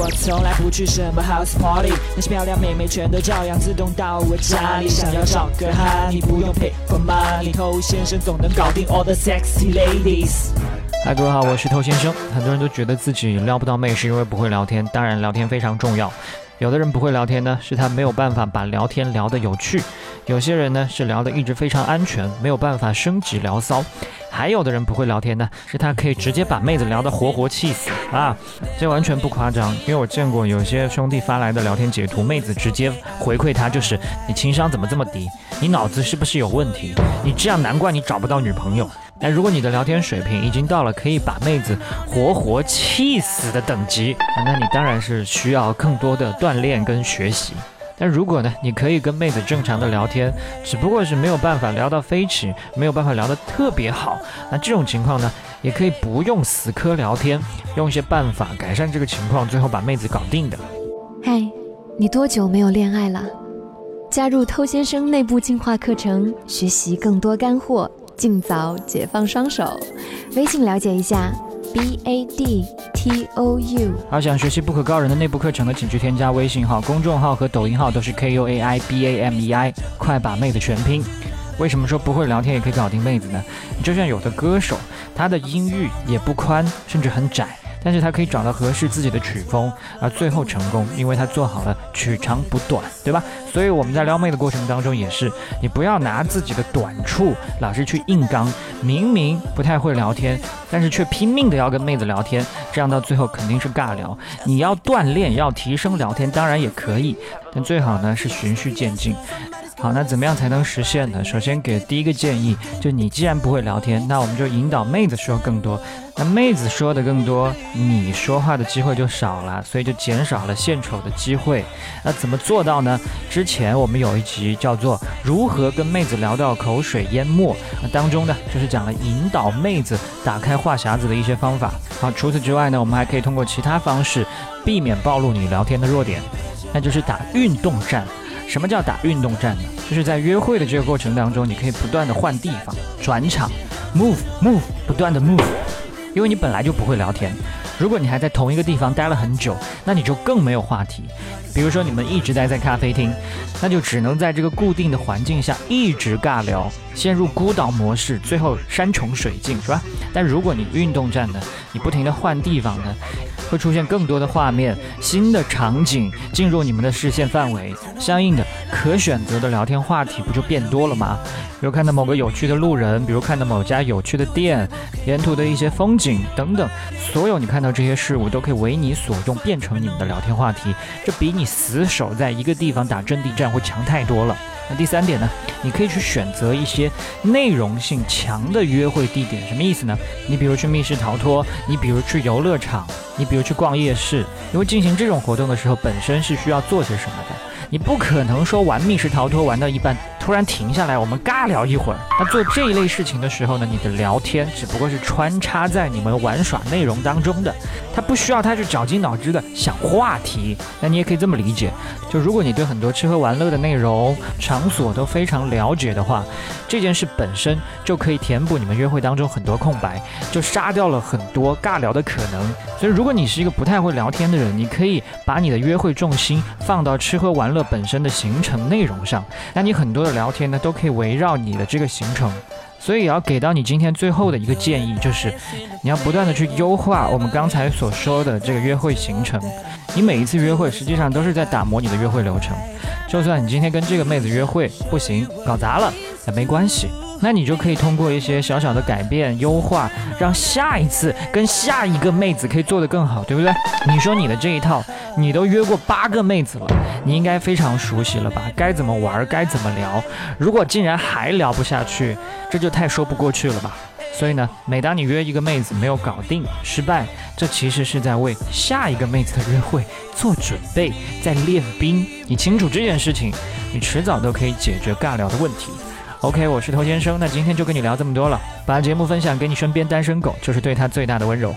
我从来不去什么 house party，那些漂亮妹妹全都照样自动到我家里。想要找个哈，你不用 pay for money，偷先生总能搞定 all the sexy ladies。嗨，各位好，我是偷先生。很多人都觉得自己撩不到妹是因为不会聊天，当然聊天非常重要。有的人不会聊天呢，是他没有办法把聊天聊得有趣；有些人呢是聊得一直非常安全，没有办法升级聊骚；还有的人不会聊天呢，是他可以直接把妹子聊得活活气死啊！这完全不夸张，因为我见过有些兄弟发来的聊天截图，妹子直接回馈他就是：“你情商怎么这么低？你脑子是不是有问题？你这样难怪你找不到女朋友。”但如果你的聊天水平已经到了可以把妹子活活气死的等级，那你当然是需要更多的锻炼跟学习。但如果呢，你可以跟妹子正常的聊天，只不过是没有办法聊到飞起，没有办法聊得特别好，那这种情况呢，也可以不用死磕聊天，用一些办法改善这个情况，最后把妹子搞定的。嗨，你多久没有恋爱了？加入偷先生内部进化课程，学习更多干货。尽早解放双手，微信了解一下，b a d t o u。而，想学习不可告人的内部课程的，请去添加微信号、公众号和抖音号，都是 k u a i b a m e i，快把妹子全拼。为什么说不会聊天也可以搞定妹子呢？就像有的歌手，他的音域也不宽，甚至很窄。但是他可以找到合适自己的曲风，而最后成功，因为他做好了取长补短，对吧？所以我们在撩妹的过程当中也是，你不要拿自己的短处老是去硬刚，明明不太会聊天，但是却拼命的要跟妹子聊天，这样到最后肯定是尬聊。你要锻炼，要提升聊天，当然也可以，但最好呢是循序渐进。好，那怎么样才能实现呢？首先给第一个建议，就你既然不会聊天，那我们就引导妹子说更多。那妹子说的更多，你说话的机会就少了，所以就减少了献丑的机会。那怎么做到呢？之前我们有一集叫做《如何跟妹子聊到口水淹没》，当中呢就是讲了引导妹子打开话匣子的一些方法。好，除此之外呢，我们还可以通过其他方式避免暴露你聊天的弱点，那就是打运动战。什么叫打运动战呢？就是在约会的这个过程当中，你可以不断的换地方、转场，move move，不断的 move，因为你本来就不会聊天。如果你还在同一个地方待了很久，那你就更没有话题。比如说你们一直待在咖啡厅，那就只能在这个固定的环境下一直尬聊，陷入孤岛模式，最后山穷水尽，是吧？但如果你运动战呢，你不停的换地方呢？会出现更多的画面，新的场景进入你们的视线范围，相应的可选择的聊天话题不就变多了吗？比如看到某个有趣的路人，比如看到某家有趣的店，沿途的一些风景等等，所有你看到这些事物都可以为你所用，变成你们的聊天话题，这比你死守在一个地方打阵地战会强太多了。那第三点呢？你可以去选择一些内容性强的约会地点，什么意思呢？你比如去密室逃脱，你比如去游乐场，你比如去逛夜市，因为进行这种活动的时候，本身是需要做些什么的。你不可能说玩密室逃脱玩到一半突然停下来，我们尬聊一会儿。那做这一类事情的时候呢，你的聊天只不过是穿插在你们玩耍内容当中的，他不需要他去绞尽脑汁的想话题。那你也可以这么理解，就如果你对很多吃喝玩乐的内容场所都非常了解的话，这件事本身就可以填补你们约会当中很多空白，就杀掉了很多尬聊的可能。所以如果你是一个不太会聊天的人，你可以把你的约会重心放到吃喝玩乐。本身的行程内容上，那你很多的聊天呢，都可以围绕你的这个行程，所以也要给到你今天最后的一个建议，就是你要不断的去优化我们刚才所说的这个约会行程。你每一次约会，实际上都是在打磨你的约会流程。就算你今天跟这个妹子约会不行，搞砸了，也没关系。那你就可以通过一些小小的改变、优化，让下一次跟下一个妹子可以做得更好，对不对？你说你的这一套，你都约过八个妹子了，你应该非常熟悉了吧？该怎么玩，该怎么聊？如果竟然还聊不下去，这就太说不过去了吧？所以呢，每当你约一个妹子没有搞定、失败，这其实是在为下一个妹子的约会做准备，在练兵。你清楚这件事情，你迟早都可以解决尬聊的问题。OK，我是头先生，那今天就跟你聊这么多了。把节目分享给你身边单身狗，就是对他最大的温柔。